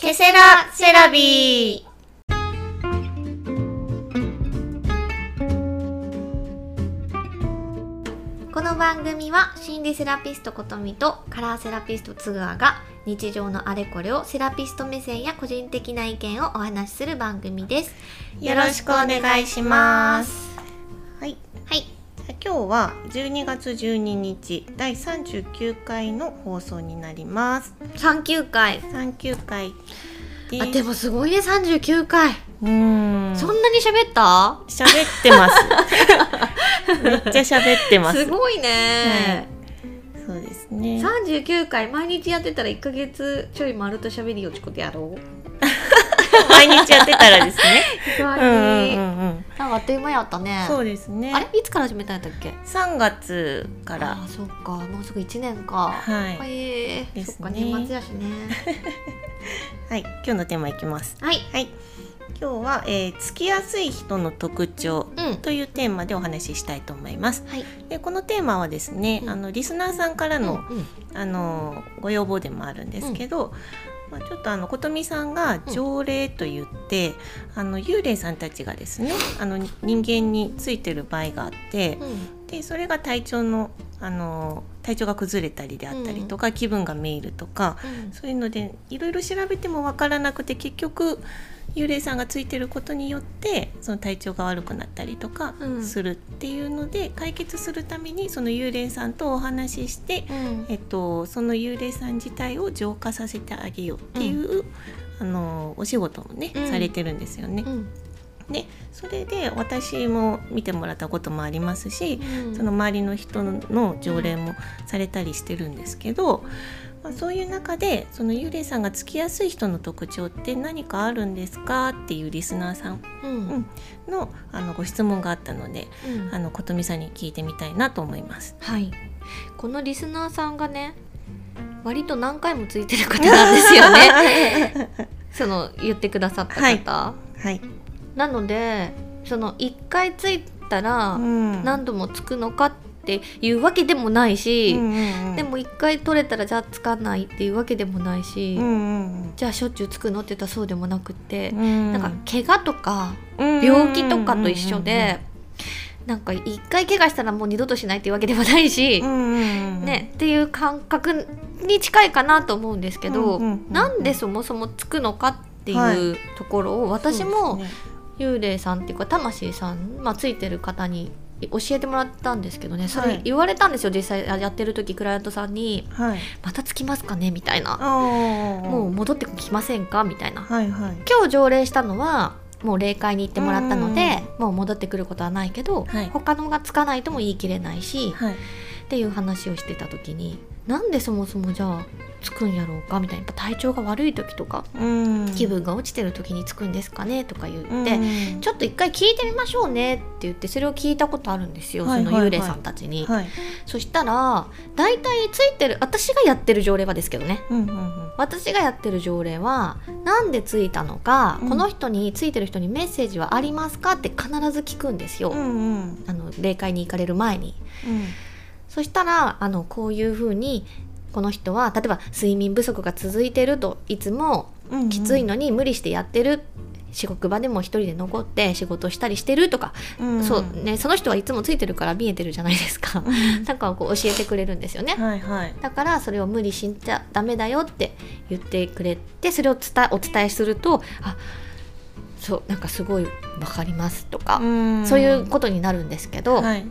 ケセラセラビーこの番組は心理セラピストことみとカラーセラピストつぐあが日常のあれこれをセラピスト目線や個人的な意見をお話しする番組ですよろしくお願いします。はい。はい今日は12月12日第39回の放送になります。39回39回です。あでもすごいね39回、うーん。そんなに喋った？喋ってます。めっちゃ喋ってます。すごいね、そうですね。39回毎日やってたら1ヶ月ちょい丸と喋りよちこでやろ？う毎日やってたらですね。意外うんうんに、うんうん。なんかあっという間やったねそうですね。あれ？いつから始めたんやったっけ？3月からあ。あそっかもうすぐ1年かはいえー、ですねそっか年末やしね はい。今日のテーマいきます。はいはい。今日は、えー、つきやすい人の特徴うんというテーマでお話ししたいと思います。はいでこのテーマはですね、うんあのリスナーさんからの、うんあのご要望でもあるんですけど、まあ、ちょっとあの琴美さんが条例と言って、あの幽霊さんたちがですねあのに人間についてる場合があって、うん。でそれが体調のあの体調が崩れたりであったりとか、気分がめいるとかうん。そういうのでいろいろ調べても分からなくて結局幽霊さんがついてることによってその体調が悪くなったりとかうん。するっていうので、解決するためにその幽霊さんとお話しして、うん。えっと、その幽霊さん自体を浄化させてあげようっていう、あのお仕事もね、うん。されてるんですよね。うんでそれで私も見てもらったこともありますし、うん。その周りの人の条例もされたりしてるんですけど、まあ、そういう中でその幽霊さんがつきやすい人の特徴って何かあるんですかっていうリスナーさんうん。のあのご質問があったのでうん。あの琴美さんに聞いてみたいなと思います。はい。このリスナーさんがね割と何回もついてる方なんですよね。その言ってくださった方、はい。はい、なのでその1回ついたらうん。何度もつくのかっていうわけでもないし、うんうんうん。でも1回取れたらじゃあつかないっていうわけでもないし、うんうん。じゃあしょっちゅうつくのって言ったらそうでもなくって、うん。なんか怪我とか病病気とかと一緒で、なんか1回怪我したらもう二度としないっていうわけでもないし、ね、っていう感覚に近いかなと思うんですけど、うんうんうんうんなんでそもそもつくのかってはい。いうところを私も幽霊さんっていうか魂さん、まあ、ついてる方に教えてもらったんですけどね。そはい。れ言われたんですよ、実際やってる時クライアントさんに。はい「またつきますかね?」みたいな。も「もう戻ってきませんか?」みたいな。はいはい。今日条例したのはもう霊界に行ってもらったのでもう戻ってくることはないけど、はい。他のがつかないとも言い切れないし、はい。っていう話をしてた時になんでそもそもじゃあつくんやろうかみたいなやっぱ体調が悪い時とか、うん。気分が落ちてる時につくんですかねとか言って、うん。ちょっと一回聞いてみましょうねって言ってそれを聞いたことあるんですよ、はいはいはい。その幽霊さんたちに。はい。そしたら大体ついてる私がやってる条例はですけどね。うんうんうん。私がやってる条例はなんでついたのか、うん。この人についてる人にメッセージはありますかって必ず聞くんですよ、うんうん。あの霊界に行かれる前に。そしたらあのこういうふうにこの人は例えば睡眠不足が続いてるといつもうんきついのに無理してやってる、仕事場でも一人で残って仕事したりしてるとか、うんそうね、その人はいつもついてるから見えてるじゃないですか。うんなんかこう教えてくれるんですよね。はいはい。だからそれを無理しちゃダメだよって言ってくれてそれを伝えお伝えするとあそうなんかすごいわかりますとか、ん。そういうことになるんですけど、はい。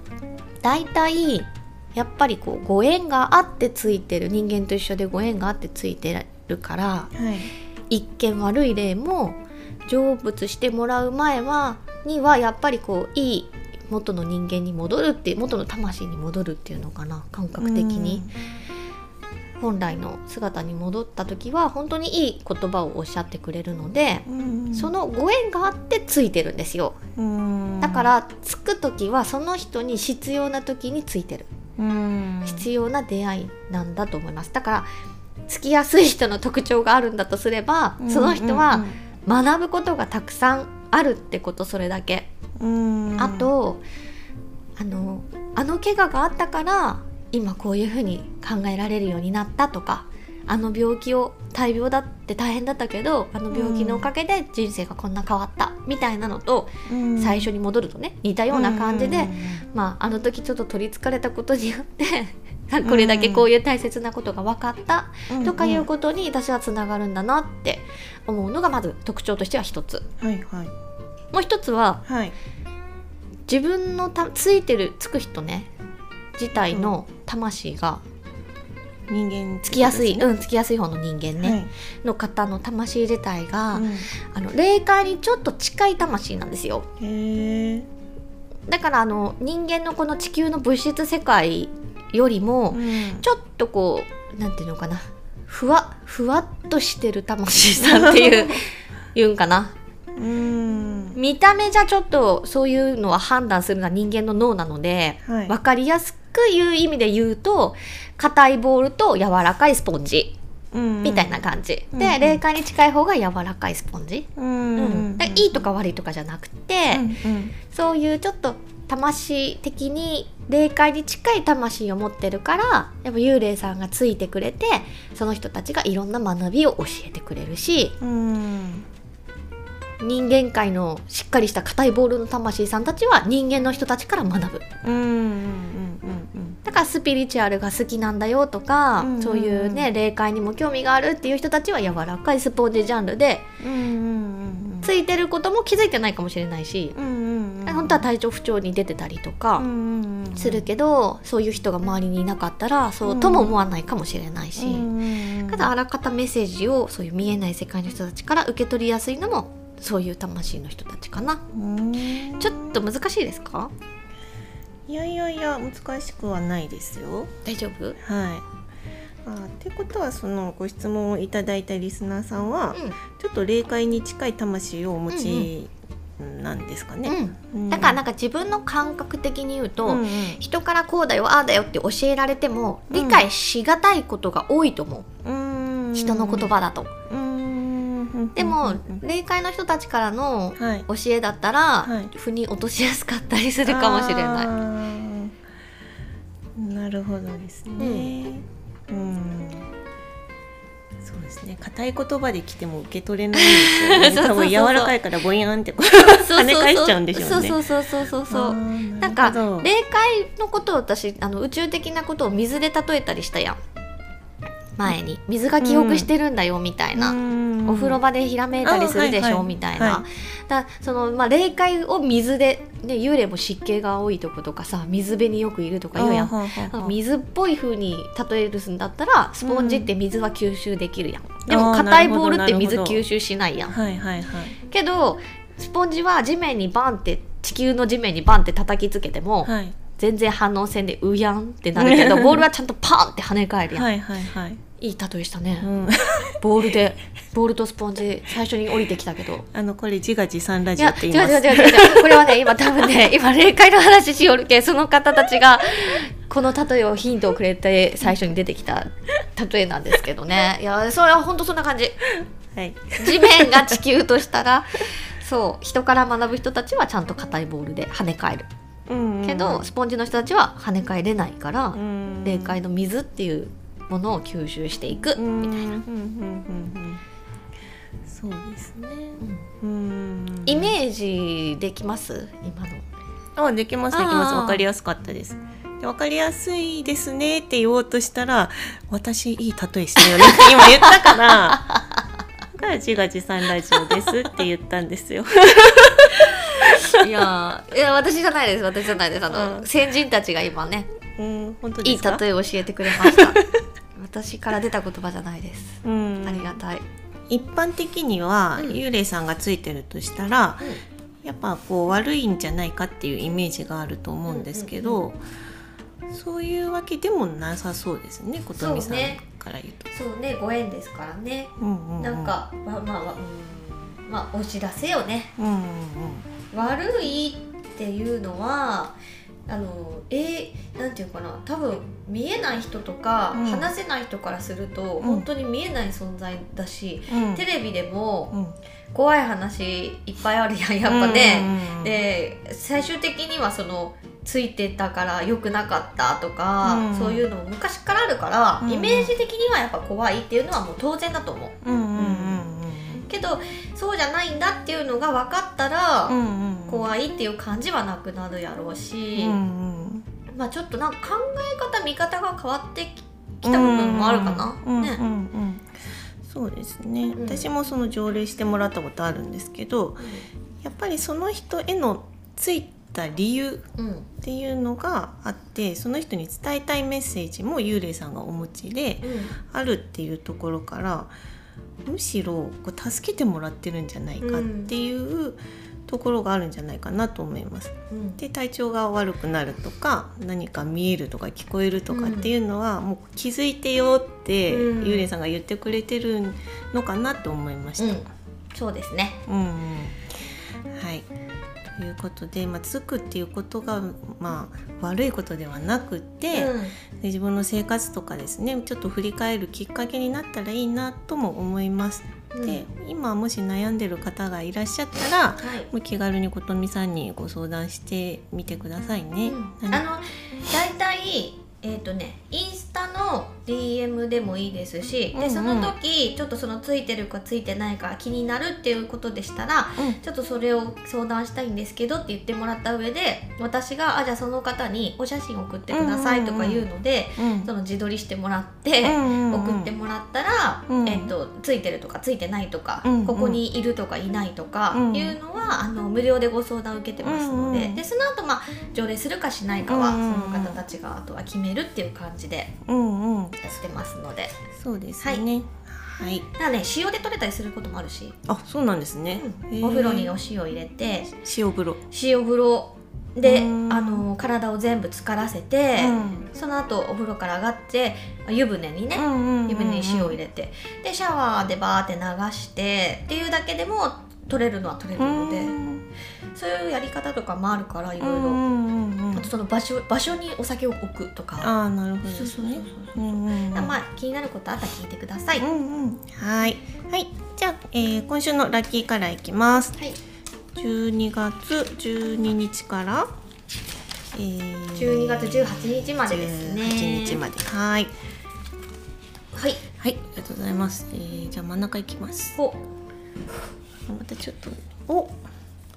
大体やっぱりこうご縁があってついてる人間と一緒でご縁があってついてるからはい。一見悪い例も成仏してもらう前はにはやっぱりこういい元の人間に戻るって元の魂に戻るっていうのかな感覚的に。本来の姿に戻った時は本当にいい言葉をおっしゃってくれるのでうん。そのご縁があってついてるんですよ。うん。だからつく時はその人に必要な時についてる。うん必要な出会いなんだと思います。だからつきやすい人の特徴があるんだとすればその人は学ぶことがたくさんあるってことそれだけ。うん。あとあのあの怪我があったから今こういうふうに考えられるようになったとかあの病気を大病だって大変だったけどあの病気のおかげで人生がこんな変わったみたいなのと、うん。最初に戻るとね似たような感じで、うんまあ、あの時ちょっと取りつかれたことによって これだけこういう大切なことが分かったとかいうことに私はつながるんだなって思うのがまず特徴としては一つ。はいはい。もう一つははい。自分のたついてるつく人ね自体の魂が人間つきやすい、ね。うんつきやすい方の人間ね、の方の魂自体が、はいあの霊界にちょっと近い魂なんですよ。だからあの人間のこの地球の物質世界よりも、うん。ちょっとこうなんていうのかな。ふわふわっとしてる魂さんっていう 言うんかな。うん。見た目じゃちょっとそういうのは判断するのは人間の脳なので、はい。分かりやすく言う意味で言うと硬いボールと柔らかいスポンジうん。みたいな感じ、うん。で霊界に近い方が柔らかいスポンジ、うん。うん。いいとか悪いとかじゃなくて、うん。そういうちょっと魂的に霊界に近い魂を持ってるからやっぱ幽霊さんがついてくれてその人たちがいろんな学びを教えてくれるしうん人間界のしっかりした硬いボールの魂さんたちは人間の人たちから学ぶ。うんうんうんうんだからスピリチュアルが好きなんだよとか、うんうんうん。そういうね霊界にも興味があるっていう人たちは柔らかいスポンジジャンルでうんうんうんついてることも気づいてないかもしれないし、うんうんうん本当は体調不調に出てたりとか、うんうんうんするけどそういう人が周りにいなかったらそうとも思わないかもしれないし、うんうんうん。ただあらかたメッセージをそういう見えない世界の人たちから受け取りやすいのもそういう魂の人たちかな。うん。ちょっと難しいですか？いやいやいや難しくはないですよ。大丈夫？はい。あってことはそのご質問をいただいたリスナーさんは、ちょっと霊界に近い魂をお持ちなんですかね。うん、うん。だからなんか自分の感覚的に言うと、うんうん。人からこうだよああだよって教えられても理解しがたいことが多いと思う、うん。人の言葉だと。うんでも、うん霊界の人たちからのはい教えだったら、はい腑に落としやすかったりするかもしれない。い。なるほどですね。うん。そうですね。硬い言葉で来ても受け取れないですよね。多分柔らかいからボヤンって跳ね返しちゃうんでしょうねそうそうそうそうそうなんか霊界のことを私あの宇宙的なことを水で例えたりしたやん前に水が記憶してるんだよみたいな、うん。お風呂場でひらめいたりするでしょ、みたいな、はだその、まあ、霊界を水で、ね、幽霊も湿気が多いとことかさ水辺によくいるとか言うやん。水っぽい風に例えるんだったらスポンジって水は吸収できるやん、でもあー硬いボールって水吸収しないやん。はいはいはい。けどスポンジは地面にバンって地球の地面にバンって叩きつけても、はい。全然反応せんでうやんってなるけど ボールはちゃんとパンって跳ね返るやん、はいはいはい。い、い例えしたね、うん、ボールでボールとスポンジ最初に降りてきたけど。あのこれ自画自賛ラいジオっや違う違うて言います。違う違う これはね今多分ね今霊界の話しよるけその方たちがこの例えをヒントをくれて最初に出てきた例えなんですけどね。いやそれは本当そんな感じ。はい。地面が地球としたらそう人から学ぶ人たちはちゃんと硬いボールで跳ね返る。けど、スポンジの人たちは跳ね返れないから、うん。霊界の水っていうものを吸収していくうんみたいな、そうですね。うんイメージできます？今のあできますできますあーわかりやすかったです。でわかりやすいですねって言おうとしたら私いい例えしたよねって今言ったから。だから自画自賛ラジオですって言ったんですよ。いやーいや私じゃないです私じゃないですあの、うん先人たちが今ねうん本当いい。例えを教えてくれました私から出た言葉じゃないです。うん。ありがたい、一般的にはうん。幽霊さんがついてるとしたら、やっぱこう悪いんじゃないかっていうイメージがあると思うんですけど、そういうわけでもなさそうですね琴美さんから言うと。そうね。ご縁ですからね。うんうんうん。なん、かまあまあまあお知らせよね。うんうん。悪いっていうのはあのえー、なんていうかな多分見えない人とか、うん。話せない人からすると、ん。本当に見えない存在だし、うん。テレビでもうん。怖い話いっぱいあるやんやっぱね。うんで最終的にはそのついてたから良くなかったとか、うん。そういうのも昔からあるから、うん。イメージ的にはやっぱ怖いっていうのはもう当然だと思う。うんうんうんけどそうじゃないんだっていうのが分かったら、うんうんうん。怖いっていう感じはなくなるやろうし、うんうん。まあちょっとなんか考え方見方が変わってきた部分もあるかな。ねうんうん。うんうんそうですね、ん。私もその条例してもらったことあるんですけどやっぱりその人へのついた理由うん。っていうのがあってその人に伝えたいメッセージも幽霊さんがお持ちであるっていうところからむしろこう助けてもらってるんじゃないかっていうところがあるんじゃないかなと思います。うんで体調が悪くなるとか何か見えるとか聞こえるとかっていうのは、もう気づいてよってうん幽霊さんが言ってくれてるのかなと思いました。うんそうですね。うんうんはいということで、まあ、つくっていうことが、まあ、悪いことではなくて、で自分の生活とかですねちょっと振り返るきっかけになったらいいなとも思います。うんで今もし悩んでる方がいらっしゃったらはい。もう気軽にことみさんにご相談してみてくださいね。何？あの大体えっ、とねインスタの DM でもいいですし、うんうん。でその時ちょっとそのついてるかついてないか気になるっていうことでしたらうん。ちょっとそれを相談したいんですけどって言ってもらった上で私があじゃあその方にお写真送ってくださいとか言うので、うん。その自撮りしてもらって、うん送ってもらったら、うん。えっとついてるとかついてないとか、うんうん。ここにいるとかいないとかうん。いうのは、あの無料でご相談受けてますので,、うんうんでその後まあ条例するかしないかは、うんうんうん。その方たちがあとは決めるっていう感じでうんうん。やってますので。そうですね。はい。だからね塩で取れたりすることもあるし、あ、そうなんですね。へーお風呂にお塩入れて。塩風呂。塩風呂でうん。あの体を全部浸からせて、うん。その後お風呂から上がって湯船にね、湯船に塩を入れて。でシャワーでバーって流してっていうだけでも取れるのは取れるので、そういうやり方とかもあるからいろいろ、あとその場所場所にお酒を置くとかああ、なるほどですそうそうそうね。そうう、んうんうんまあ気になることあったら聞いてください、うはいんうん。はい。はい。じゃあ、えー今週のラッキーカラーいきます。12月12日から、えー、12月18日までですね18日まで。はい。はいはい、ありがとうございます。えー、じゃあ真ん中いきます。おまたちょっと、お、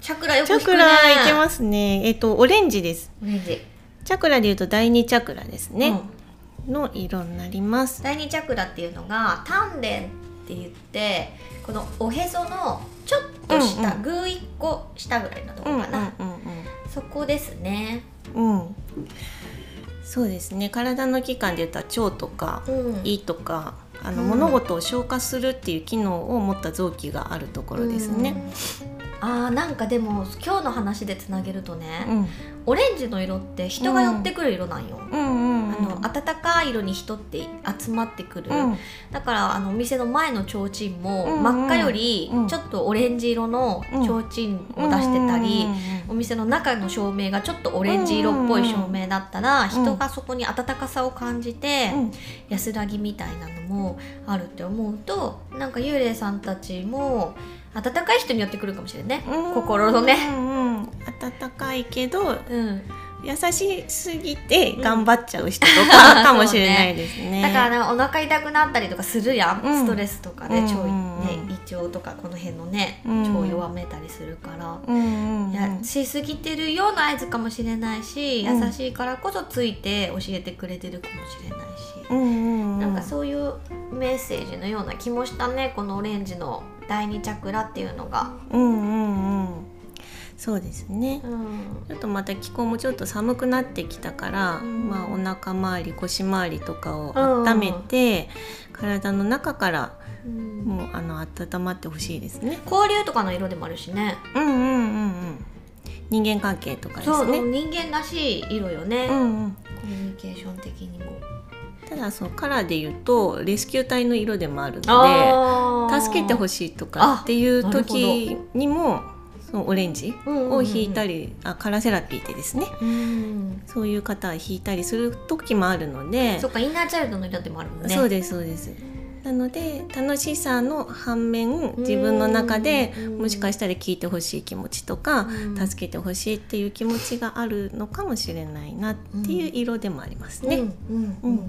チャクラよくチャクラいけますね。えっ、とオレンジです。オレンジ、チャクラでいうと第二チャクラですね。うんの色になります。第二チャクラっていうのが丹田って言ってこのおへそのちょっと下、うんうん一個下ぐらいのとこうんろかな、うんそこですねうんうん。そうですね。体の器官で言ったら腸とかうん胃とか。あのうん物事を消化するっていう機能を持った臓器があるところですね。あーなんかでも今日の話でつなげるとね、うん、オレンジの色って人が寄ってくる色なんよ、うん、うん、うん、あの暖かい色に人って集まってくる、うん、だからあのお店の前の提灯もうんうん。真っ赤よりうん。ちょっとオレンジ色の提灯を出してたり、お店の中の照明がちょっとオレンジ色っぽい照明だったら、人がそこに温かさを感じて、うん、安らぎみたいなのもあるって思うとなんか幽霊さんたちも温かい人に寄ってくるかもしれないね、うん。心のね。うん、うん、暖かいけどうん、優しすぎて頑張っちゃう人とかかもしれないですね。だからねお腹痛くなったりとかするやん、うん。ストレスとかで腸、うんうんうん。ね、胃腸とかこの辺のねうん腸弱めたりするから。うんやしすぎてるような合図かもしれないし、うん。優しいからこそついて教えてくれてるかもしれないし、うんうんうん、なんかそういうメッセージのような気もしたねこのオレンジの第二チャクラっていうのが。うんうんうんそうですね。うんちょっとまた気候もちょっと寒くなってきたから、うんまあお腹周り腰周りとかを温めて、体の中からうんもうあの温まってほしいですね。交流とかの色でもあるしねうんうんうんうん。人間関係とかでそう、すね。人間らしい色よね、コうんうん。ミュニケーション的にも。ただそのカラーで言うとレスキュー隊の色でもあるので。助けてほしいとかっていう時にもそのオレンジを引いたり、あカラーセラピーでですね。うん。そういう方は引いたりする時もあるので。そっかインナーチャイルドの色でもあるもんね。そうですそうですなので楽しさの反面自分の中でうんもしかしたら聞いてほしい気持ちとかうん助けてほしいっていう気持ちがあるのかもしれないなっていう色でもありますね。うんうんう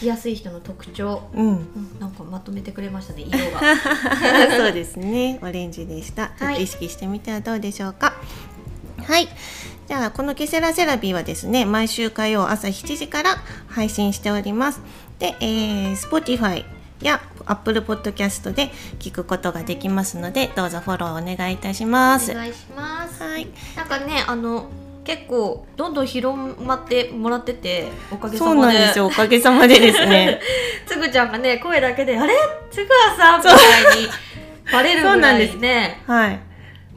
きやすい人の特徴うん、うんなんかまとめてくれましたね色が そうですね。オレンジでした。ちょっと意識してみてはどうでしょうか。はい。じゃあこのケセラセラビーはですね、毎週火曜朝7時から配信しております。で、えー、Spotify や Apple Podcast で聞くことができますので、どうぞフォローお願いいたします。お願いしますはい。なんかねあの結構どんどん広まってもらってておかげさそうまでなんですよ。おかげさまでですね。つぐちゃんがね声だけで「あれ？つぐはさん」みたいにバレるぐらいねはい。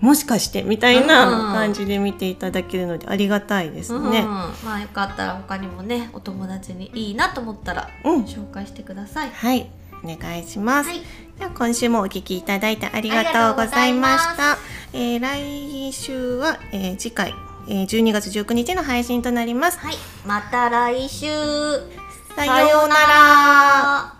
もしかしてみたいうんな感じで見ていただけるのでありがたいですうんね。まあよかったら他にもねお友達にいいなと思ったらうん紹介してください、はい、お願いします。はいでは今週もお聞きいただいてありがとうございました。えー来週は、えー次回、えー12月19日の配信となります。はい、また来週さようなら。ら